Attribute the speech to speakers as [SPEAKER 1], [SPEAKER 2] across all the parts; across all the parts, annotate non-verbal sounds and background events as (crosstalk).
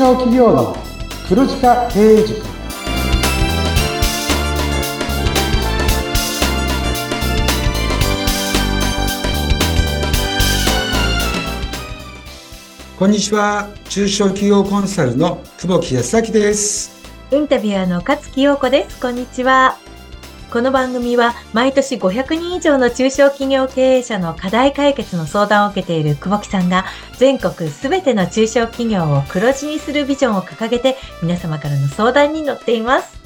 [SPEAKER 1] 小企業の黒字化経営塾。こんにちは。中小企業コンサルの久保木康明です。
[SPEAKER 2] インタビュアーの勝木陽子です。こんにちはこの番組は毎年500人以上の中小企業経営者の課題解決の相談を受けている久保木さんが全国すべての中小企業を黒字にするビジョンを掲げて皆様からの相談に乗っています。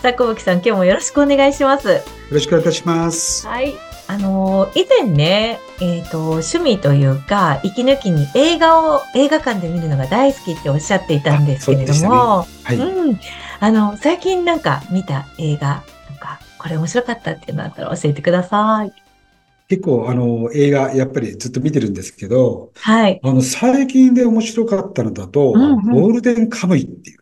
[SPEAKER 2] さあ、久保木さん今日もよろしくお願いします。よ
[SPEAKER 1] ろしくお願いいたします。
[SPEAKER 2] はい。あのー、以前ね、えっ、ー、と、趣味というか、息抜きに映画を映画館で見るのが大好きっておっしゃっていたんですけれども、ねはい、うん。あの、最近なんか見た映画、これ面白かったっていうのあったら教えてください。
[SPEAKER 1] 結構、あの、映画、やっぱりずっと見てるんですけど、
[SPEAKER 2] はい。
[SPEAKER 1] あの、最近で面白かったのだと、うんうん、ゴールデンカムイっていう。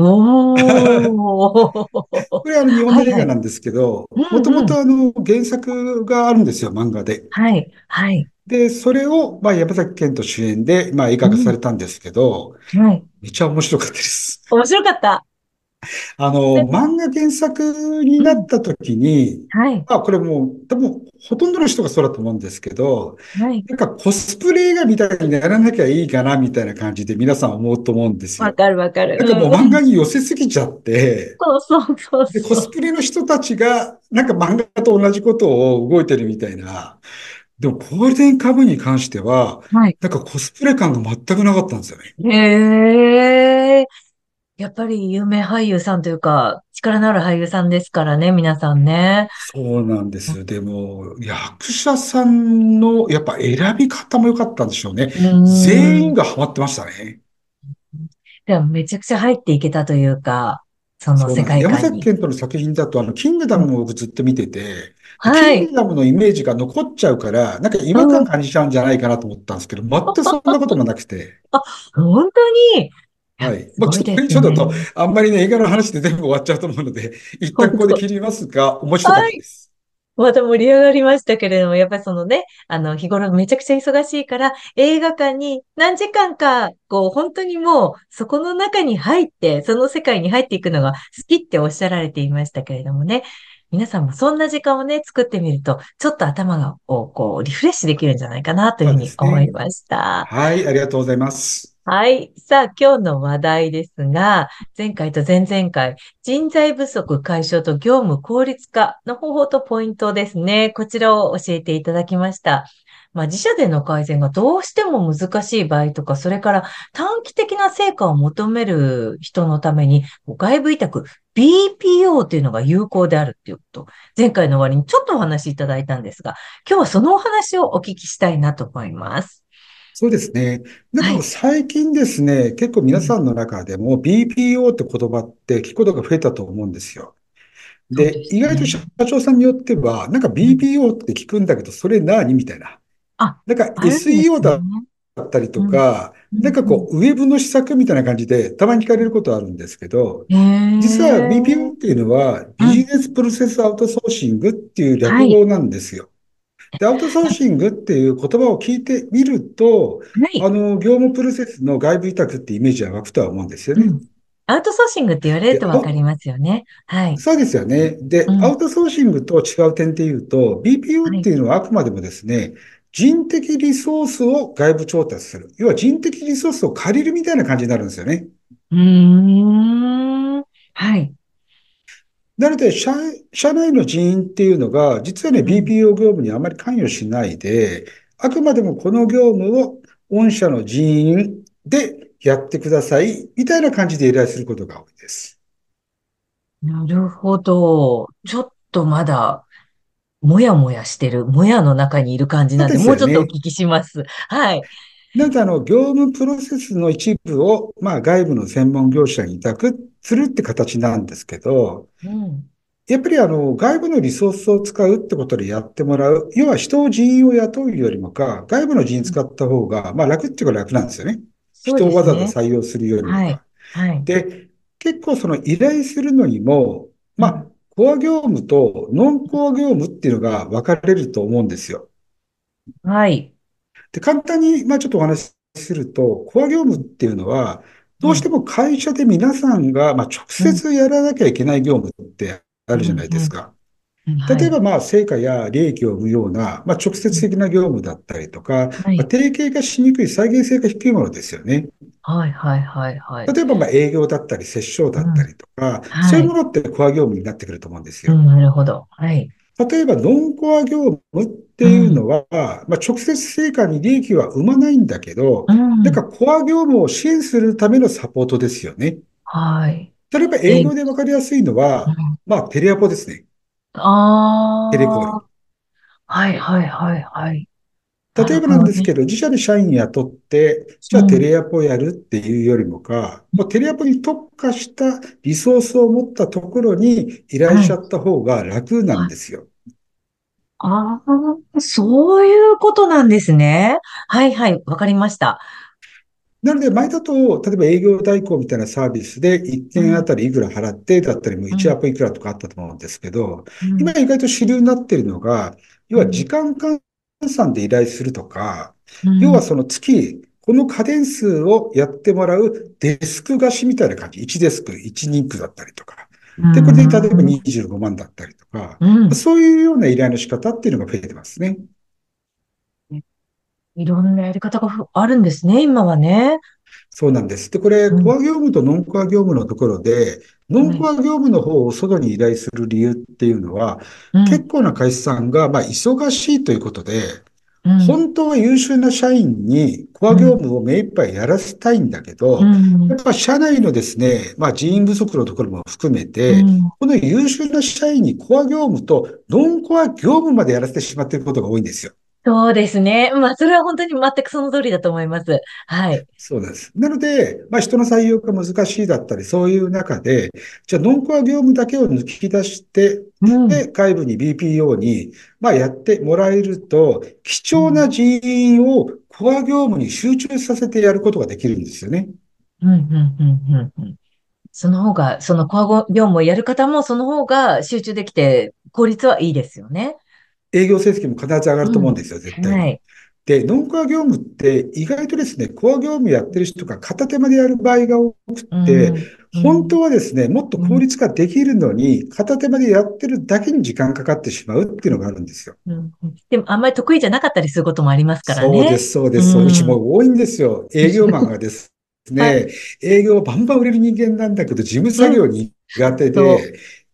[SPEAKER 2] お (laughs)
[SPEAKER 1] これはあの日本の映画なんですけど、もともとあの原作があるんですよ、漫画で。
[SPEAKER 2] はい。はい。
[SPEAKER 1] で、それを、まあ、山崎賢人主演で、まあ、映画化されたんですけど、
[SPEAKER 2] うん、はい。
[SPEAKER 1] めっちゃ面白かったです。
[SPEAKER 2] 面白かった。(laughs)
[SPEAKER 1] あの、漫画原作になった時に、
[SPEAKER 2] はい。
[SPEAKER 1] あ、これもう、多分、ほとんどの人がそうだと思うんですけど、
[SPEAKER 2] はい。
[SPEAKER 1] なんかコスプレ映画みたいにならなきゃいいかな、みたいな感じで皆さん思うと思うんですよ。
[SPEAKER 2] わかるわかる。
[SPEAKER 1] なんかもう漫画に寄せすぎちゃって、
[SPEAKER 2] そうそうそうで、
[SPEAKER 1] コスプレの人たちが、なんか漫画と同じことを動いてるみたいな。でも、ゴールデンカムに関しては、
[SPEAKER 2] はい。
[SPEAKER 1] なんかコスプレ感が全くなかったんですよね。
[SPEAKER 2] へー。やっぱり有名俳優さんというか、力のある俳優さんですからね、皆さんね。
[SPEAKER 1] そうなんです。でも、役者さんの、やっぱ選び方も良かったんでしょうね。全員がハマってましたね。で
[SPEAKER 2] もめちゃくちゃ入っていけたというか、その世界観に。
[SPEAKER 1] 山崎賢人の作品だと、あの、キングダムを僕ずっと見てて、
[SPEAKER 2] はい。
[SPEAKER 1] キングダムのイメージが残っちゃうから、なんか違和感感じちゃうんじゃないかなと思ったんですけど、全くそんなこともなくて。
[SPEAKER 2] あ、本当に？
[SPEAKER 1] はい。まあ、ちょっと、ちょっと、あんまりね、映画の話で全部終わっちゃうと思うので、(laughs) 一旦ここで切りますが、面白かったです。
[SPEAKER 2] また盛り上がりましたけれども、やっぱりそのね、あの、日頃めちゃくちゃ忙しいから、映画館に何時間か、こう、本当にもう、そこの中に入って、その世界に入っていくのが好きっておっしゃられていましたけれどもね、皆さんもそんな時間をね、作ってみると、ちょっと頭が、をこう、リフレッシュできるんじゃないかなというふうに思いました。
[SPEAKER 1] ね、はい、ありがとうございます。
[SPEAKER 2] はい。さあ、今日の話題ですが、前回と前々回、人材不足解消と業務効率化の方法とポイントですね。こちらを教えていただきました。まあ、自社での改善がどうしても難しい場合とか、それから短期的な成果を求める人のために、外部委託、BPO というのが有効であるっていうこと、前回の終わりにちょっとお話しいただいたんですが、今日はそのお話をお聞きしたいなと思います。
[SPEAKER 1] そうですね。なんか最近ですね、結構皆さんの中でも BPO って言葉って聞くことが増えたと思うんですよ。で、でね、意外と社長さんによっては、なんか BPO って聞くんだけど、それ何みたいな。
[SPEAKER 2] あ、
[SPEAKER 1] なんか SEO だったりとか、なんかこう、ウェブの施策みたいな感じで、たまに聞かれることあるんですけど、実は BPO っていうのは、ビジネスプロセスアウトソーシングっていう略語なんですよ。で、アウトソーシングっていう言葉を聞いてみると、
[SPEAKER 2] はい、
[SPEAKER 1] あの、業務プロセスの外部委託ってイメージは湧くとは思うんですよね。うん、
[SPEAKER 2] アウトソーシングって言われるとわかりますよね。はい。
[SPEAKER 1] そうですよね。で、うん、アウトソーシングと違う点で言うと、BPO っていうのはあくまでもですね、はい、人的リソースを外部調達する。要は人的リソースを借りるみたいな感じになるんですよね。
[SPEAKER 2] うーん。はい。
[SPEAKER 1] なので、社、社内の人員っていうのが、実はね、BPO 業務にあまり関与しないで、あくまでもこの業務を御社の人員でやってください、みたいな感じで依頼することが多いです。
[SPEAKER 2] なるほど。ちょっとまだ、もやもやしてる、もやの中にいる感じなんで、でね、もうちょっとお聞きします。はい。
[SPEAKER 1] なんかあの、業務プロセスの一部を、まあ外部の専門業者に委託するって形なんですけど、
[SPEAKER 2] うん、
[SPEAKER 1] やっぱりあの、外部のリソースを使うってことでやってもらう。要は人を人員を雇うよりもか、外部の人員使った方が、まあ楽っていうか楽なんですよね。ね人をわざわざ採用するよりもか。はい。
[SPEAKER 2] はい、
[SPEAKER 1] で、結構その依頼するのにも、まあ、コア業務とノンコア業務っていうのが分かれると思うんですよ。
[SPEAKER 2] はい。
[SPEAKER 1] で、簡単に、まあちょっとお話しすると、コア業務っていうのは、どうしても会社で皆さんが、まあ、直接やらなきゃいけない業務ってあるじゃないですか。例えば、まあ、成果や利益を生むような、まあ、直接的な業務だったりとか、はい、まあ、定型化しにくい再現性が低いものですよね。
[SPEAKER 2] はい、はい、はい、はい。
[SPEAKER 1] 例えば、まあ、営業だったり、接触だったりとか、うんはい、そういうものってコア業務になってくると思うんですよ。
[SPEAKER 2] うん、なるほど。はい。
[SPEAKER 1] 例えば、ノンコア業務っていうのは、うん、まあ、直接成果に利益は生まないんだけど、うん、なんかコア業務を支援するためのサポートですよね。
[SPEAKER 2] はい。
[SPEAKER 1] 例えば、営業でわかりやすいのは、まあ、テレアポですね。
[SPEAKER 2] ああ。
[SPEAKER 1] テレコール。
[SPEAKER 2] はい、はい、はい、はい。
[SPEAKER 1] 例えばなんですけど、自社で社員雇って、じゃあテレアポやるっていうよりもか、もうテレアポに特化したリソースを持ったところに依頼しちゃった方が楽なんですよ。
[SPEAKER 2] ああ、そういうことなんですね。はいはい、わかりました。
[SPEAKER 1] なので、前だと、例えば営業代行みたいなサービスで1件あたりいくら払ってだったり、もう1アップいくらとかあったと思うんですけど、今意外と主流になっているのが、要は時間換算で依頼するとか、要はその月、この家電数をやってもらうデスク貸しみたいな感じ。1デスク、1人区だったりとか。で、これで例えば25万だったりとか、そういうような依頼の仕方っていうのが増えてますね。
[SPEAKER 2] いろんなやり方があるんですね、今はね。
[SPEAKER 1] そうなんです。で、これ、コア業務とノンコア業務のところで、ノンコア業務の方を外に依頼する理由っていうのは、うん、結構な会社さんが、まあ、忙しいということで、うん、本当は優秀な社員にコア業務を目いっぱいやらせたいんだけど、うん、やっぱ社内のですね、まあ人員不足のところも含めて、この優秀な社員にコア業務とノンコア業務までやらせてしまっていることが多いんですよ。
[SPEAKER 2] そうですね。まあ、それは本当に全くその通りだと思います。はい。
[SPEAKER 1] そうです。なので、まあ、人の採用が難しいだったり、そういう中で、じゃあ、ノンコア業務だけを抜き出して、うん、で、外部に BPO に、まあ、やってもらえると、貴重な人員をコア業務に集中させてやることができるんですよね。
[SPEAKER 2] うん、うん、うん、うん。その方が、そのコア業務をやる方も、その方が集中できて、効率はいいですよね。
[SPEAKER 1] 営業成績も必ず上がると思うんですよ、絶対に。はい。で、ノンコア業務って意外とですね、コア業務やってる人が片手間でやる場合が多くて、うん、本当はですね、もっと効率化できるのに、片手間でやってるだけに時間かかってしまうっていうのがあるんですよ。
[SPEAKER 2] うん、でも、あんまり得意じゃなかったりすることもありますからね。
[SPEAKER 1] そうです、そうです。うちも多いんですよ。営業マンがですね、(laughs) はい、営業バンバン売れる人間なんだけど、事務作業に苦手で、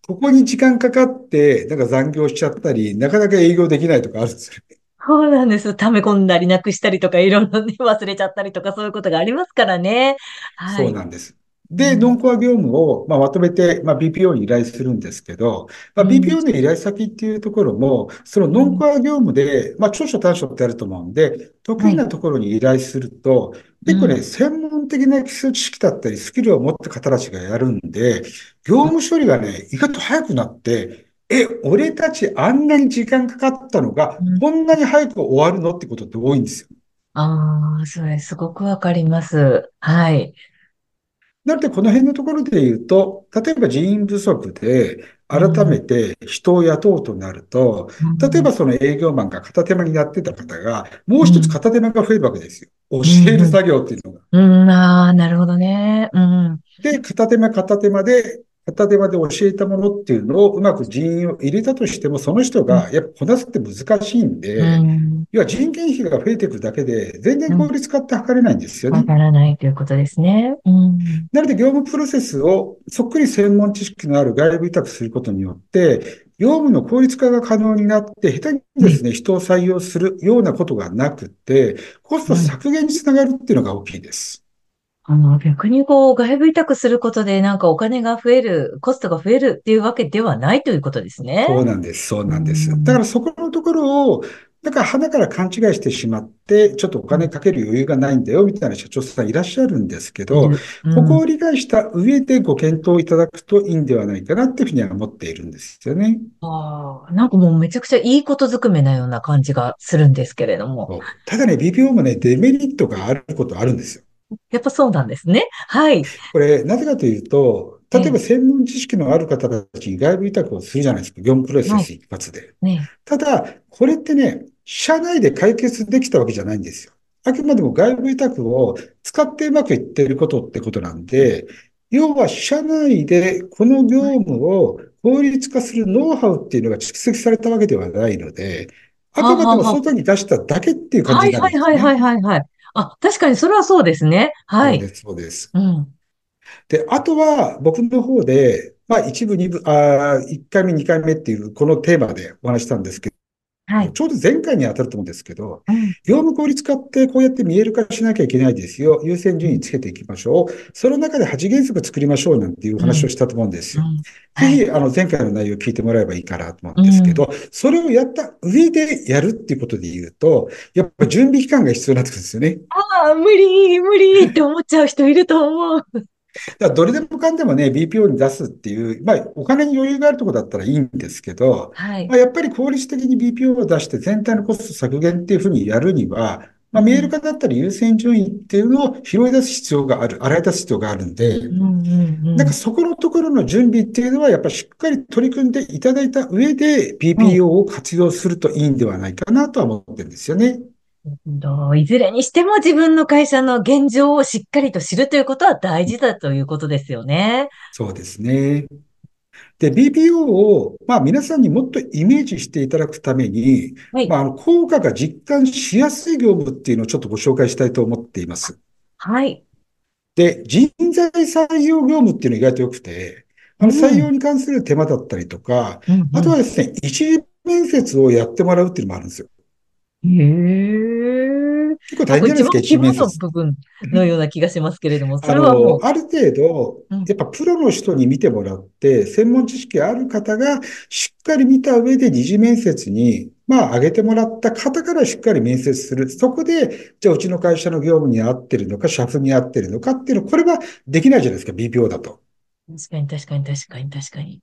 [SPEAKER 1] ここに時間かかって、なんか残業しちゃったり、なかなか営業できないとかあるんですよね。
[SPEAKER 2] そうなんです。溜め込んだりなくしたりとか、いろいろね、忘れちゃったりとか、そういうことがありますからね。
[SPEAKER 1] はい。そうなんです。で、ノンコア業務を、まあ、まとめて、まあ、BPO に依頼するんですけど、まあ、BPO の依頼先っていうところも、そのノンコア業務で、まあ、長所短所ってあると思うんで、得意なところに依頼すると、結構ね、専門的な基礎知識だったり、スキルを持った方たちがやるんで、業務処理がね、意外と早くなって、え、俺たちあんなに時間かかったのが、こんなに早く終わるの？ってことって多いんですよ。
[SPEAKER 2] ああ、それすごくわかります。はい。
[SPEAKER 1] なので、この辺のところで言うと、例えば人員不足で、改めて人を雇うとなると、例えばその営業マンが片手間にやってた方が、もう一つ片手間が増えるわけですよ。教える作業っていうのが。
[SPEAKER 2] うん、うん、ああ、なるほどね。うん。
[SPEAKER 1] で、片手間片手間で片手間で教えたものっていうのをうまく人員を入れたとしても、その人がやっぱこなすって難しいんで、うん、要は人件費が増えていくだけで、全然効率化って図れないんですよね。
[SPEAKER 2] 図らないということですね。うん、
[SPEAKER 1] なので、業務プロセスをそっくり専門知識のある外部委託することによって、業務の効率化が可能になって、下手にですね、人を採用するようなことがなくて、コスト削減につながるっていうのが大きいです。
[SPEAKER 2] あの、逆にこう、外部委託することでなんかお金が増える、コストが増えるっていうわけではないということですね。
[SPEAKER 1] そうなんです、そうなんです。だからそこのところを、だから鼻から勘違いしてしまって、ちょっとお金かける余裕がないんだよ、みたいな社長さんいらっしゃるんですけど、うん、ここを理解した上でご検討いただくといいんではないかなっていうふうには思っているんですよね。
[SPEAKER 2] ああ、なんかもうめちゃくちゃいいことずくめなような感じがするんですけれども。
[SPEAKER 1] ただね、BPO もね、デメリットがあることあるんですよ。
[SPEAKER 2] やっぱそうなんですね。はい。
[SPEAKER 1] これ、なぜかというと、例えば専門知識のある方たちに外部委託をするじゃないですか。業務プロセス一発で。ね、ただ、これってね、社内で解決できたわけじゃないんですよ。あくまでも外部委託を使ってうまくいっていることってことなんで、要は社内でこの業務を効率化するノウハウっていうのが蓄積されたわけではないので、あくまでも外に出しただけっていう感じになるんですね。
[SPEAKER 2] はいはいはいはいはい。あ、確かにそれはそうですね。はい。
[SPEAKER 1] そうです、そうです。うん。で、あとは僕の方で、まあ一部、二部、あ1回目、2回目っていうこのテーマでお話したんですけど、はい、ちょうど前回に当たると思うんですけど、うん、業務効率化ってこうやって見える化しなきゃいけないですよ。優先順位つけていきましょう。その中で8原則作りましょうなんていう話をしたと思うんですよ。うんうん、ぜひ、あの、前回の内容を聞いてもらえばいいかなと思うんですけど、それをやった上でやるっていうことで言うと、やっぱ準備期間が必要になってくるんですよね。
[SPEAKER 2] ああ、無理、無理って思っちゃう人いると思う。
[SPEAKER 1] だどれでもかんでもね、BPO に出すっていう、まあ、お金に余裕があるところだったらいいんですけど、はい、まあ、やっぱり効率的に BPO を出して全体のコスト削減っていうふうにやるには、まあ、メール化だったり優先順位っていうのを拾い出す必要がある、洗い出す必要があるんで、なんかそこのところの準備っていうのは、やっぱりしっかり取り組んでいただいた上で BPO を活用するといいんではないかなとは思ってるんですよね。
[SPEAKER 2] いずれにしても自分の会社の現状をしっかりと知るということは大事だということですよね。
[SPEAKER 1] そうですね。で、BPO を、まあ皆さんにもっとイメージしていただくために、はい、まあ効果が実感しやすい業務っていうのをちょっとご紹介したいと思っています。
[SPEAKER 2] はい。
[SPEAKER 1] で、人材採用業務っていうのが意外と良くて、あの採用に関する手間だったりとか、うん、あとはですね、一次面接をやってもらうっていうのもあるんですよ。へ
[SPEAKER 2] え。
[SPEAKER 1] 結構大変じゃないですか、
[SPEAKER 2] 一面接。部分のような気がしますけれども、
[SPEAKER 1] それはもう。ある程度、やっぱプロの人に見てもらって、専門知識ある方がしっかり見た上で二次面接に、まあ、上げてもらった方からしっかり面接する。そこで、じゃあうちの会社の業務に合ってるのか、社風に合ってるのかっていうの、これはできないじゃないですか、BPO だと。
[SPEAKER 2] 確かに確かに確かに確かに。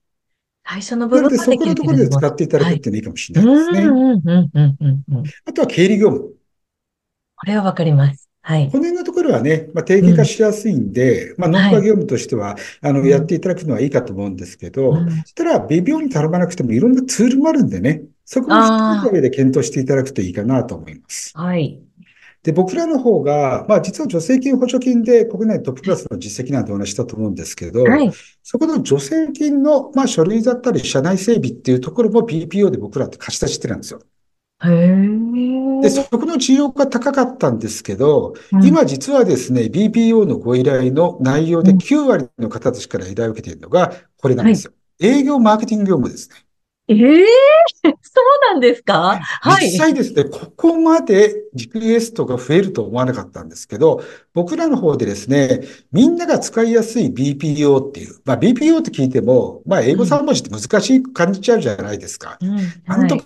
[SPEAKER 2] 最初
[SPEAKER 1] の部分で、そこのところで使っていただくっていうのいいかもしれないですね。あとは経理業務。
[SPEAKER 2] これはわかります。はい。
[SPEAKER 1] この辺のところはね、まあ、定義化しやすいんで、うん、まあ、ノンパ業務としては、はい、あの、やっていただくのはいいかと思うんですけど、うん、そしたら、微妙に頼まなくてもいろんなツールもあるんでね、そこも含めた上で検討していただくといいかなと思います。
[SPEAKER 2] はい。
[SPEAKER 1] で、僕らの方が、まあ実は助成金補助金で国内トップクラスの実績なんてお話したと思うんですけど、はい、そこの助成金の、まあ書類だったり社内整備っていうところも BPO で僕らって貸し出してるんですよ。で、そこの需要が高かったんですけど、うん、今実はですね、BPO のご依頼の内容で9割の方たちから依頼を受けているのがこれなんですよ。はい、営業マーケティング業務ですね。
[SPEAKER 2] ええー、(laughs) そうなんですか？
[SPEAKER 1] はい。実際ですね、ここまでリクエストが増えると思わなかったんですけど、僕らの方でですね、みんなが使いやすい BPO っていう、まあ BPO って聞いても、まあ英語3文字って難しい感じちゃうじゃないですか。うん、なんと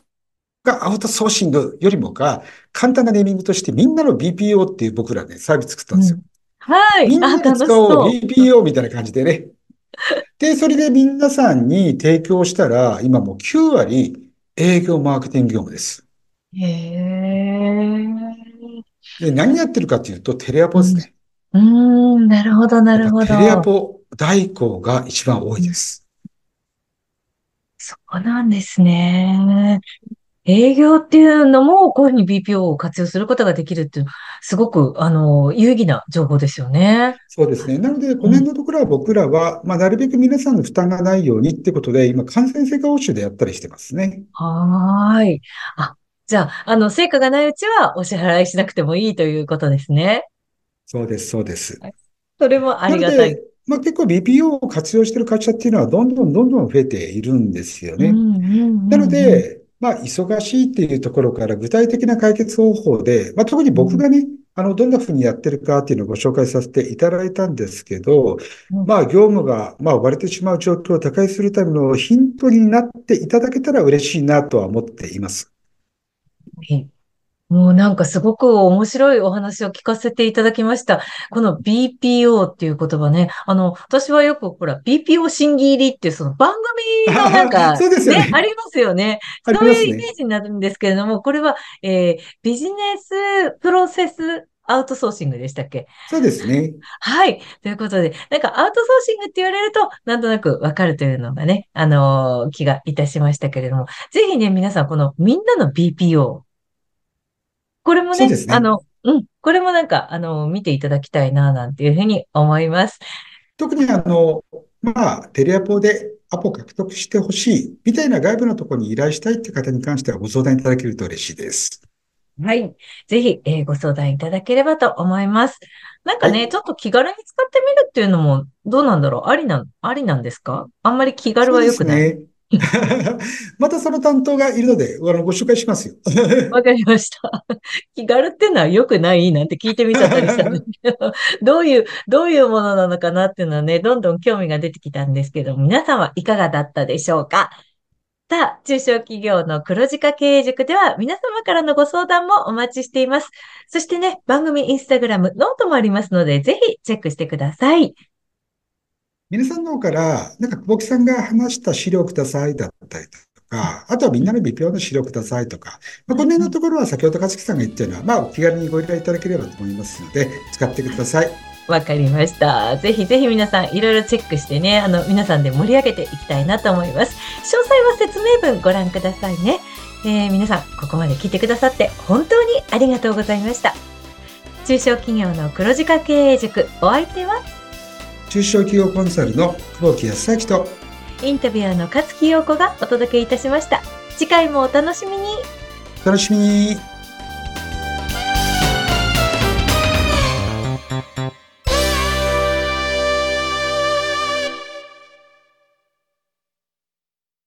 [SPEAKER 1] かアウトソーシングよりもか、簡単なネーミングとしてみんなの BPO っていう僕らね、サービス作ったんですよ。うん、
[SPEAKER 2] はい。
[SPEAKER 1] みんなが使おう BPO みたいな感じでね。で、それで皆さんに提供したら、今もう9割営業マーケティング業務です。へえ。で、何やってるかというと、テレアポですね。
[SPEAKER 2] うん、うんなるほど、なるほど。
[SPEAKER 1] テレアポ代行が一番多いです。
[SPEAKER 2] そうなんですね。営業っていうのも、こういうふうに BPO を活用することができるっていう、すごく、あの、有意義な情報ですよね。
[SPEAKER 1] そうですね。なので、この辺のところは僕らは、うん、まあ、なるべく皆さんの負担がないようにってことで、今、感染性化報酬でやったりしてますね。
[SPEAKER 2] はい。あ、じゃあ、あの、成果がないうちはお支払いしなくてもいいということですね。
[SPEAKER 1] そうです、そうです。
[SPEAKER 2] それもありがたい。
[SPEAKER 1] まあ、結構 BPO を活用している会社っていうのはどんどんどんどん増えているんですよね。なので、まあ、忙しいっていうところから具体的な解決方法で、まあ、特に僕がね、あの、どんな風にやってるかっていうのをご紹介させていただいたんですけど、まあ、業務が、まあ、割れてしまう状況を打開するためのヒントになっていただけたら嬉しいなとは思っています。
[SPEAKER 2] もうなんかすごく面白いお話を聞かせていただきました。この BPO っていう言葉ね。あの、私はよくほら、BPO 審議入りっていうその番組がなんか、(laughs) ね、ね、ありますよね。そういうイメージになるんですけれども、これは、えー、ビジネスプロセスアウトソーシングでしたっけ？
[SPEAKER 1] そうですね。
[SPEAKER 2] はい。ということで、なんかアウトソーシングって言われると、なんとなくわかるというのがね、あのー、気がいたしましたけれども、ぜひね、皆さん、このみんなの BPO、これもね、ねあの、うん。これもなんか、あの、見ていただきたいな、なんていうふうに思います。
[SPEAKER 1] 特にあの、まあ、テレアポでアポ獲得してほしい、みたいな外部のところに依頼したいって方に関してはご相談いただけると嬉しいです。
[SPEAKER 2] はい。ぜひ、えー、ご相談いただければと思います。なんかね、はい、ちょっと気軽に使ってみるっていうのも、どうなんだろう？ありな、ありなんですか？あんまり気軽は良くない。ね。(laughs)
[SPEAKER 1] またその担当がいるので、あの、ご紹介しますよ。(laughs)
[SPEAKER 2] わかりました。気軽ってのは良くないなんて聞いてみちゃったりしたんですけど、(laughs) どういう、どういうものなのかなっていうのはね、どんどん興味が出てきたんですけど、皆さんはいかがだったでしょうか？さあ、中小企業の黒字化経営塾では皆様からのご相談もお待ちしています。そしてね、番組インスタグラム、ノートもありますので、ぜひチェックしてください。
[SPEAKER 1] 皆さんの方から、なんか久保木さんが話した資料くださいだったりとか、あとはみんなの微表の資料くださいとか、まあ、この辺のところは先ほど勝木さんが言ったような、まあ、お気軽にご依頼いただければと思いますので、使ってください。
[SPEAKER 2] わかりました。ぜひぜひ皆さんいろいろチェックしてね、あの、皆さんで盛り上げていきたいなと思います。詳細は説明文ご覧くださいね。えー、皆さん、ここまで聞いてくださって本当にありがとうございました。中小企業の黒字化経営塾、お相手は
[SPEAKER 1] 中小企業コンサルの久保木康明と
[SPEAKER 2] インタビュアーの勝木陽子がお届けいたしました。次回もお楽しみに。
[SPEAKER 1] お楽しみに。